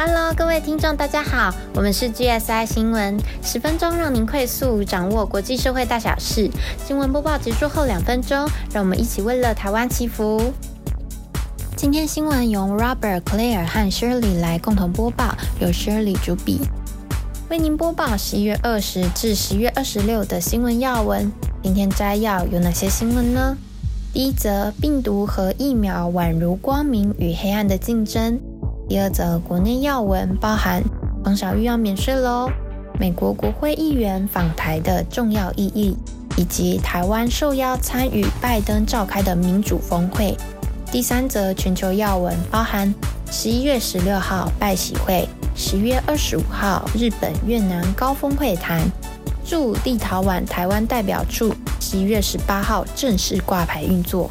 Hello，各位听众，大家好，我们是 GSI 新闻，十分钟让您快速掌握国际社会大小事。新闻播报结束后两分钟，让我们一起为了台湾祈福。今天新闻由 Robert、Claire 和 Shirley 来共同播报，由 Shirley 主笔，为您播报十一月二十至十月二十六的新闻要闻。今天摘要有哪些新闻呢？第一则，病毒和疫苗宛如光明与黑暗的竞争。第二则国内要闻包含黄小玉要免税喽，美国国会议员访台的重要意义，以及台湾受邀参与拜登召开的民主峰会。第三则全球要闻包含十一月十六号拜喜会，十月二十五号日本越南高峰会谈，驻立陶宛台湾代表处十一月十八号正式挂牌运作。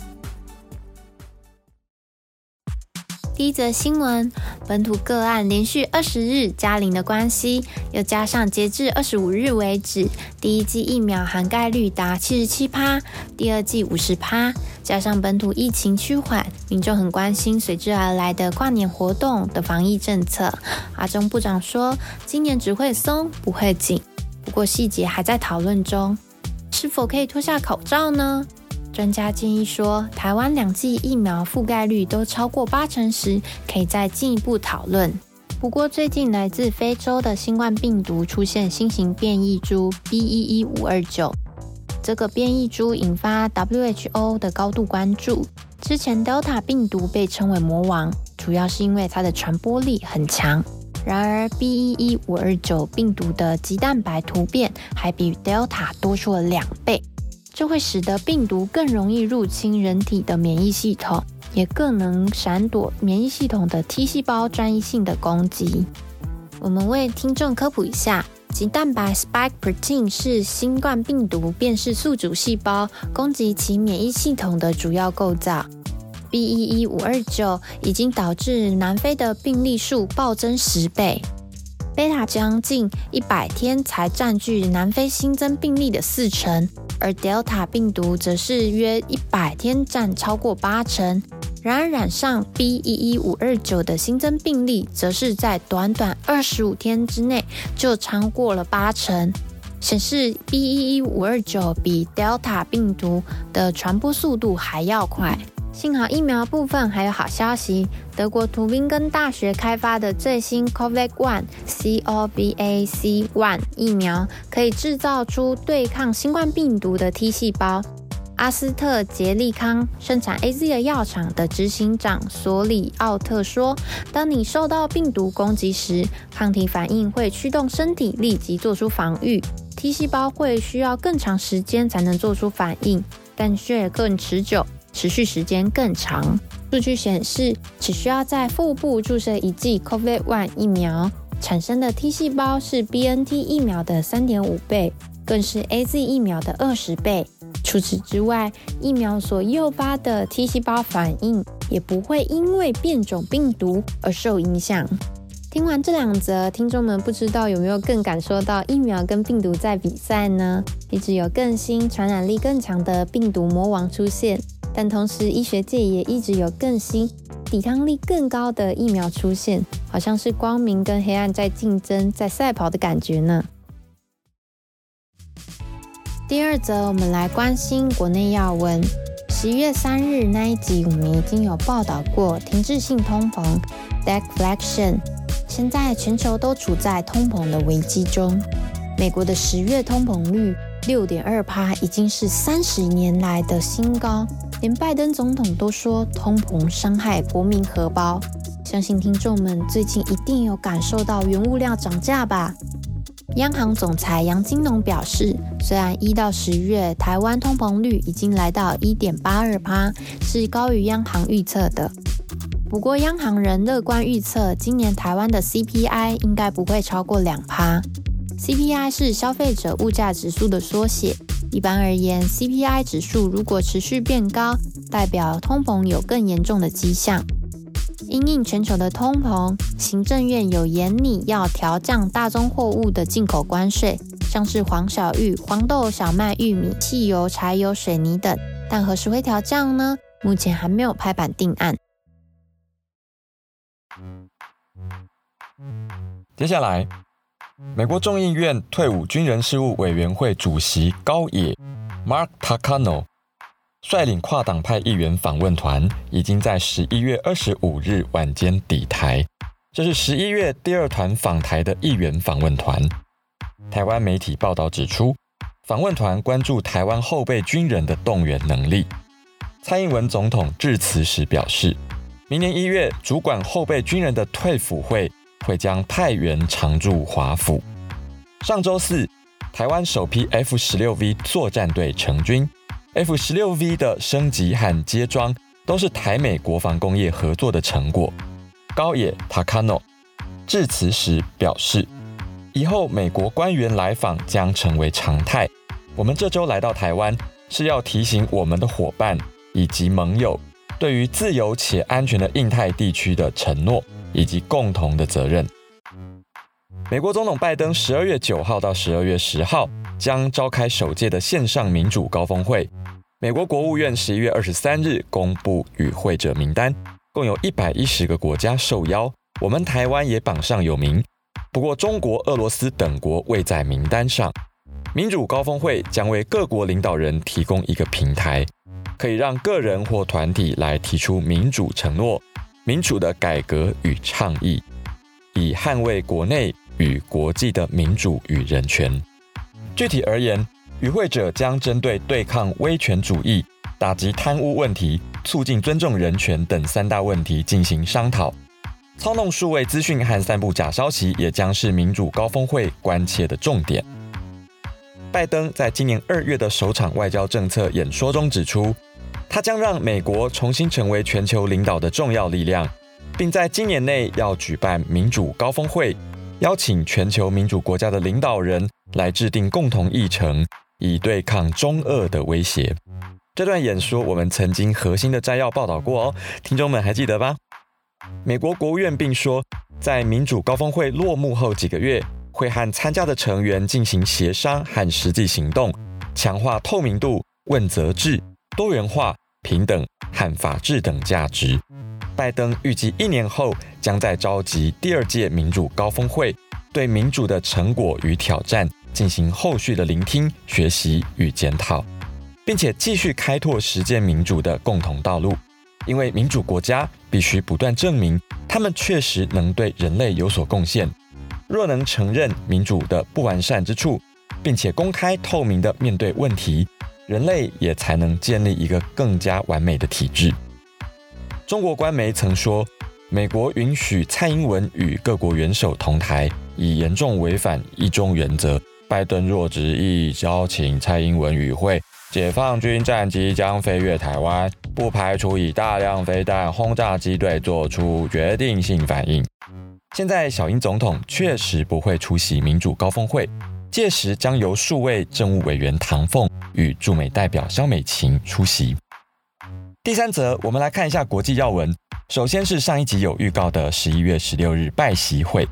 第一则新闻：本土个案连续二十日加零的关系，又加上截至二十五日为止，第一季疫苗涵盖率达七十七趴，第二季五十趴，加上本土疫情趋缓，民众很关心随之而来的跨年活动的防疫政策。阿中部长说，今年只会松不会紧，不过细节还在讨论中，是否可以脱下口罩呢？专家建议说，台湾两剂疫苗覆盖率都超过八成时，可以再进一步讨论。不过，最近来自非洲的新冠病毒出现新型变异株 B. 一一五二九，这个变异株引发 WHO 的高度关注。之前 Delta 病毒被称为魔王，主要是因为它的传播力很强。然而，B. 一一五二九病毒的肌蛋白突变还比 Delta 多出了两倍。这会使得病毒更容易入侵人体的免疫系统，也更能闪躲免疫系统的 T 细胞专一性的攻击。我们为听众科普一下，肌蛋白 spike protein 是新冠病毒辨识宿主细胞攻击其免疫系统的主要构造。B. 一一五二九已经导致南非的病例数暴增十倍，贝塔将近一百天才占据南非新增病例的四成。而 Delta 病毒则是约一百天占超过八成，然而染上 B 一一五二九的新增病例，则是在短短二十五天之内就超过了八成，显示 B 一一五二九比 Delta 病毒的传播速度还要快。幸好疫苗部分还有好消息，德国图宾根大学开发的最新 COVAX One C O V A C One 疫苗可以制造出对抗新冠病毒的 T 细胞。阿斯特捷利康生产 A Z 的药厂的执行长索里奥特说：“当你受到病毒攻击时，抗体反应会驱动身体立即做出防御，T 细胞会需要更长时间才能做出反应，但却更持久。”持续时间更长。数据显示，只需要在腹部注射一剂 COVID-1 疫苗，产生的 T 细胞是 BNT 疫苗的三点五倍，更是 AZ 疫苗的二十倍。除此之外，疫苗所诱发的 T 细胞反应也不会因为变种病毒而受影响。听完这两则，听众们不知道有没有更感受到疫苗跟病毒在比赛呢？一直有更新、传染力更强的病毒魔王出现。但同时，医学界也一直有更新、抵抗力更高的疫苗出现，好像是光明跟黑暗在竞争、在赛跑的感觉呢。第二则，我们来关心国内要闻。十一月三日那一集，我们已经有报道过停滞性通膨 （deflation）。现在全球都处在通膨的危机中，美国的十月通膨率六点二帕，已经是三十年来的新高。连拜登总统都说通膨伤害国民荷包，相信听众们最近一定有感受到原物料涨价吧？央行总裁杨金龙表示，虽然一到十月台湾通膨率已经来到一点八二趴，是高于央行预测的，不过央行仍乐观预测今年台湾的 CPI 应该不会超过两趴。CPI 是消费者物价指数的缩写。一般而言，CPI 指数如果持续变高，代表通膨有更严重的迹象。因应全球的通膨，行政院有严拟要调降大宗货物的进口关税，像是黄小玉、黄豆、小麦、玉米、汽油、柴油、水泥等。但何时会调降呢？目前还没有拍板定案。接下来，美国众议院退伍军人事务委员会主席高野 Mark Takano 率领跨党派议员访问团，已经在十一月二十五日晚间抵台。这是十一月第二团访台的议员访问团。台湾媒体报道指出，访问团关注台湾后备军人的动员能力。蔡英文总统致辞时表示，明年一月主管后备军人的退辅会会将太原常驻华府。上周四，台湾首批 F 十六 V 作战队成军。F 十六 V 的升级和接装都是台美国防工业合作的成果。高野 Takano 致辞时表示，以后美国官员来访将成为常态。我们这周来到台湾，是要提醒我们的伙伴以及盟友，对于自由且安全的印太地区的承诺以及共同的责任。美国总统拜登十二月九号到十二月十号将召开首届的线上民主高峰会。美国国务院十一月二十三日公布与会者名单，共有一百一十个国家受邀，我们台湾也榜上有名。不过，中国、俄罗斯等国未在名单上。民主高峰会将为各国领导人提供一个平台，可以让个人或团体来提出民主承诺、民主的改革与倡议，以捍卫国内与国际的民主与人权。具体而言，与会者将针对对抗威权主义、打击贪污问题、促进尊重人权等三大问题进行商讨。操弄数位资讯和散布假消息也将是民主高峰会关切的重点。拜登在今年二月的首场外交政策演说中指出，他将让美国重新成为全球领导的重要力量，并在今年内要举办民主高峰会，邀请全球民主国家的领导人来制定共同议程。以对抗中俄的威胁。这段演说我们曾经核心的摘要报道过哦，听众们还记得吧？美国国务院并说，在民主高峰会落幕后几个月，会和参加的成员进行协商和实际行动，强化透明度、问责制、多元化、平等和法治等价值。拜登预计一年后将在召集第二届民主高峰会，对民主的成果与挑战。进行后续的聆听、学习与检讨，并且继续开拓实践民主的共同道路。因为民主国家必须不断证明，他们确实能对人类有所贡献。若能承认民主的不完善之处，并且公开透明的面对问题，人类也才能建立一个更加完美的体制。中国官媒曾说，美国允许蔡英文与各国元首同台，已严重违反一中原则。拜登若执意邀请蔡英文与会，解放军战机将飞越台湾，不排除以大量飞弹轰炸机队做出决定性反应。现在小英总统确实不会出席民主高峰会，届时将由数位政务委员唐凤与驻美代表肖美琴出席。第三则，我们来看一下国际要闻。首先是上一集有预告的十一月十六日拜习会。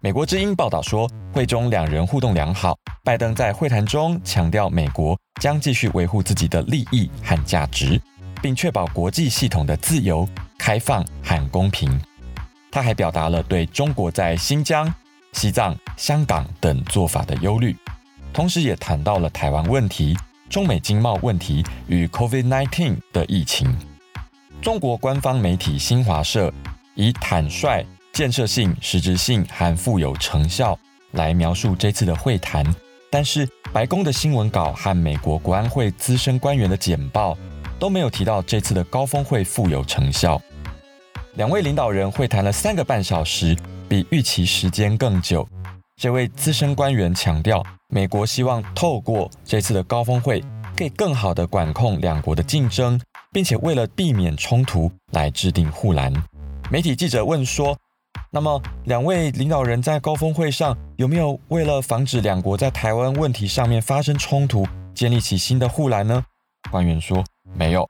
美国之音报道说，会中两人互动良好。拜登在会谈中强调，美国将继续维护自己的利益和价值，并确保国际系统的自由、开放和公平。他还表达了对中国在新疆、西藏、香港等做法的忧虑，同时也谈到了台湾问题、中美经贸问题与 COVID-19 的疫情。中国官方媒体新华社以坦率。建设性、实质性和富有成效来描述这次的会谈，但是白宫的新闻稿和美国国安会资深官员的简报都没有提到这次的高峰会富有成效。两位领导人会谈了三个半小时，比预期时间更久。这位资深官员强调，美国希望透过这次的高峰会，可以更好地管控两国的竞争，并且为了避免冲突来制定护栏。媒体记者问说。那么，两位领导人在高峰会上有没有为了防止两国在台湾问题上面发生冲突，建立起新的护栏呢？官员说没有。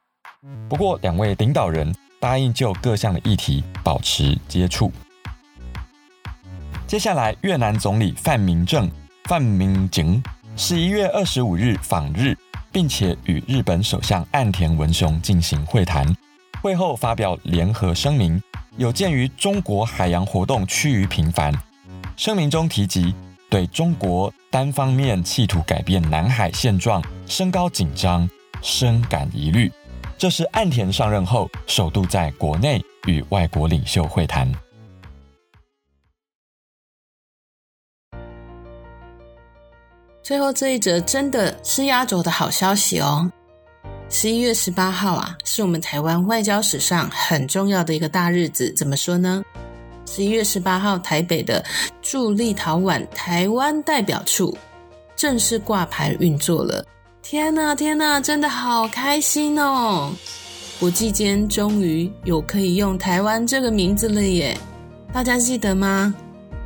不过，两位领导人答应就各项的议题保持接触。接下来，越南总理范明正范明景十一月二十五日访日，并且与日本首相岸田文雄进行会谈。会后发表联合声明，有鉴于中国海洋活动趋于频繁，声明中提及对中国单方面企图改变南海现状升高紧张，深感疑虑。这是岸田上任后首度在国内与外国领袖会谈。最后这一则真的是压轴的好消息哦！十一月十八号啊，是我们台湾外交史上很重要的一个大日子。怎么说呢？十一月十八号，台北的驻立陶宛台湾代表处正式挂牌运作了。天呐天呐，真的好开心哦！国际间终于有可以用台湾这个名字了耶！大家记得吗？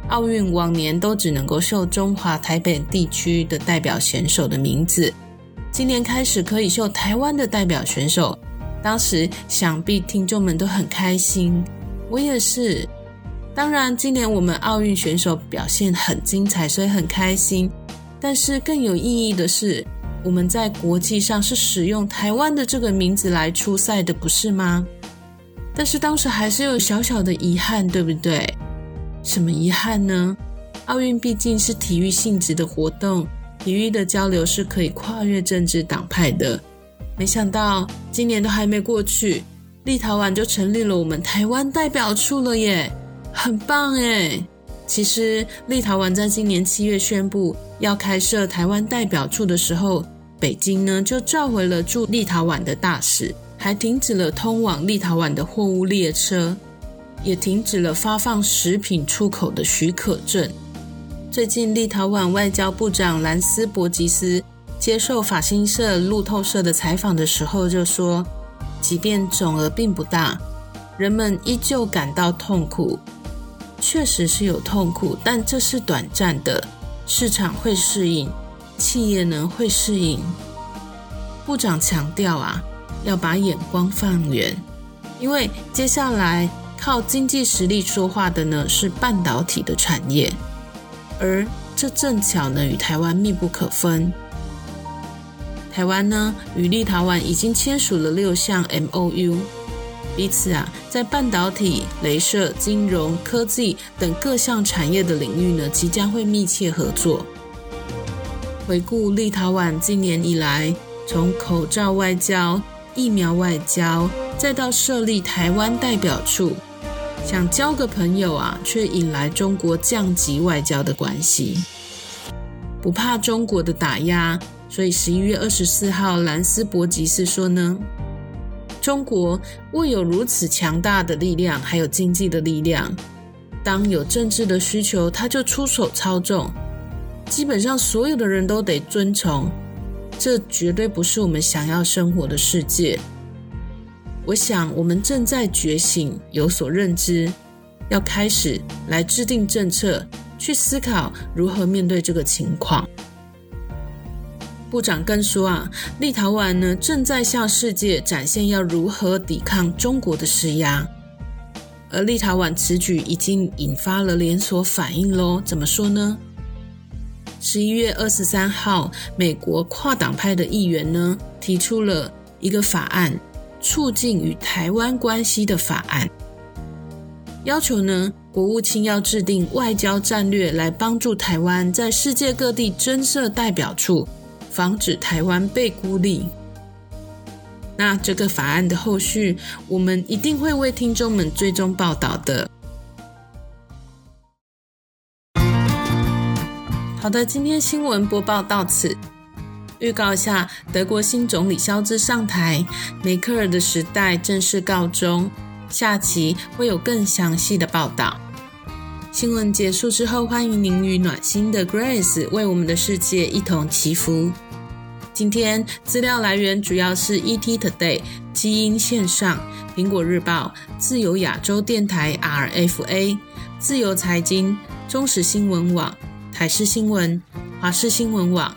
奥运往年都只能够秀中华台北地区的代表选手的名字，今年开始可以秀台湾的代表选手。当时想必听众们都很开心，我也是。当然，今年我们奥运选手表现很精彩，所以很开心。但是更有意义的是，我们在国际上是使用台湾的这个名字来出赛的，不是吗？但是当时还是有小小的遗憾，对不对？什么遗憾呢？奥运毕竟是体育性质的活动，体育的交流是可以跨越政治党派的。没想到今年都还没过去，立陶宛就成立了我们台湾代表处了耶，很棒诶其实立陶宛在今年七月宣布要开设台湾代表处的时候，北京呢就召回了驻立陶宛的大使，还停止了通往立陶宛的货物列车。也停止了发放食品出口的许可证。最近，立陶宛外交部长兰斯伯吉斯接受法新社、路透社的采访的时候就说：“即便总额并不大，人们依旧感到痛苦。确实是有痛苦，但这是短暂的，市场会适应，企业呢会适应。”部长强调啊，要把眼光放远，因为接下来。靠经济实力说话的呢是半导体的产业，而这正巧呢与台湾密不可分。台湾呢与立陶宛已经签署了六项 M O U，彼此啊在半导体、镭射、金融科技等各项产业的领域呢即将会密切合作。回顾立陶宛今年以来，从口罩外交、疫苗外交，再到设立台湾代表处。想交个朋友啊，却引来中国降级外交的关系。不怕中国的打压，所以十一月二十四号，兰斯伯吉斯说呢，中国握有如此强大的力量，还有经济的力量，当有政治的需求，他就出手操纵，基本上所有的人都得遵从，这绝对不是我们想要生活的世界。我想，我们正在觉醒，有所认知，要开始来制定政策，去思考如何面对这个情况。部长更说啊，立陶宛呢正在向世界展现要如何抵抗中国的施压，而立陶宛此举已经引发了连锁反应喽。怎么说呢？十一月二十三号，美国跨党派的议员呢提出了一个法案。促进与台湾关系的法案，要求呢，国务卿要制定外交战略来帮助台湾在世界各地增设代表处，防止台湾被孤立。那这个法案的后续，我们一定会为听众们追踪报道的。好的，今天新闻播报到此。预告下，德国新总理肖兹上台，梅克尔的时代正式告终。下期会有更详细的报道。新闻结束之后，欢迎您与暖心的 Grace 为我们的世界一同祈福。今天资料来源主要是 ET Today、基因线上、苹果日报、自由亚洲电台 RFA、自由财经、中时新闻网、台视新闻、华视新闻网。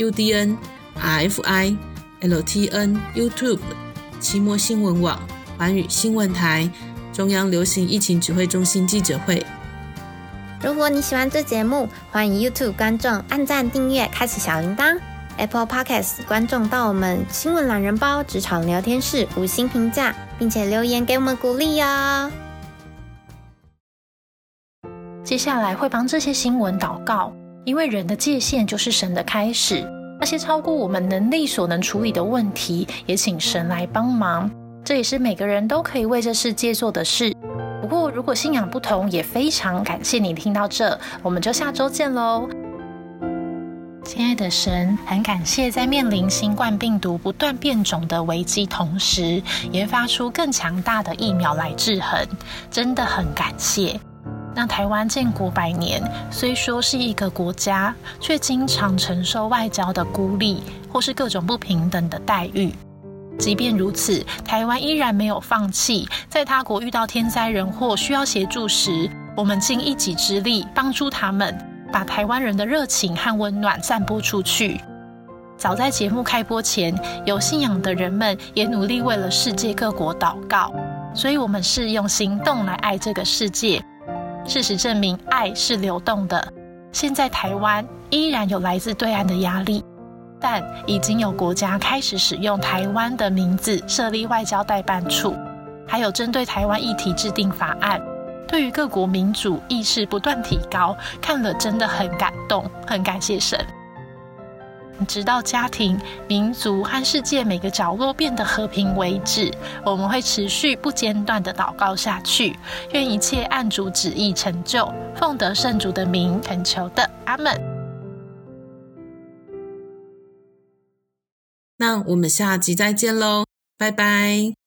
UDN、RFI、LTN、YouTube、期末新闻网、环宇新闻台、中央流行疫情指挥中心记者会。如果你喜欢这节目，欢迎 YouTube 观众按赞、订阅、开启小铃铛。Apple Podcast 观众到我们新闻懒人包职场聊天室五星评价，并且留言给我们鼓励哦。接下来会帮这些新闻祷告，因为人的界限就是神的开始。那些超过我们能力所能处理的问题，也请神来帮忙。这也是每个人都可以为这世界做的事。不过，如果信仰不同，也非常感谢你听到这，我们就下周见喽。亲爱的神，很感谢在面临新冠病毒不断变种的危机同时，研发出更强大的疫苗来制衡，真的很感谢。让台湾建国百年，虽说是一个国家，却经常承受外交的孤立，或是各种不平等的待遇。即便如此，台湾依然没有放弃。在他国遇到天灾人祸需要协助时，我们尽一己之力帮助他们，把台湾人的热情和温暖散播出去。早在节目开播前，有信仰的人们也努力为了世界各国祷告。所以，我们是用行动来爱这个世界。事实证明，爱是流动的。现在台湾依然有来自对岸的压力。但已经有国家开始使用台湾的名字设立外交代办处，还有针对台湾议题制定法案，对于各国民主意识不断提高，看了真的很感动，很感谢神。直到家庭、民族和世界每个角落变得和平为止，我们会持续不间断的祷告下去，愿一切按主旨意成就，奉得圣主的名恳求的，阿门。那我们下集再见喽，拜拜。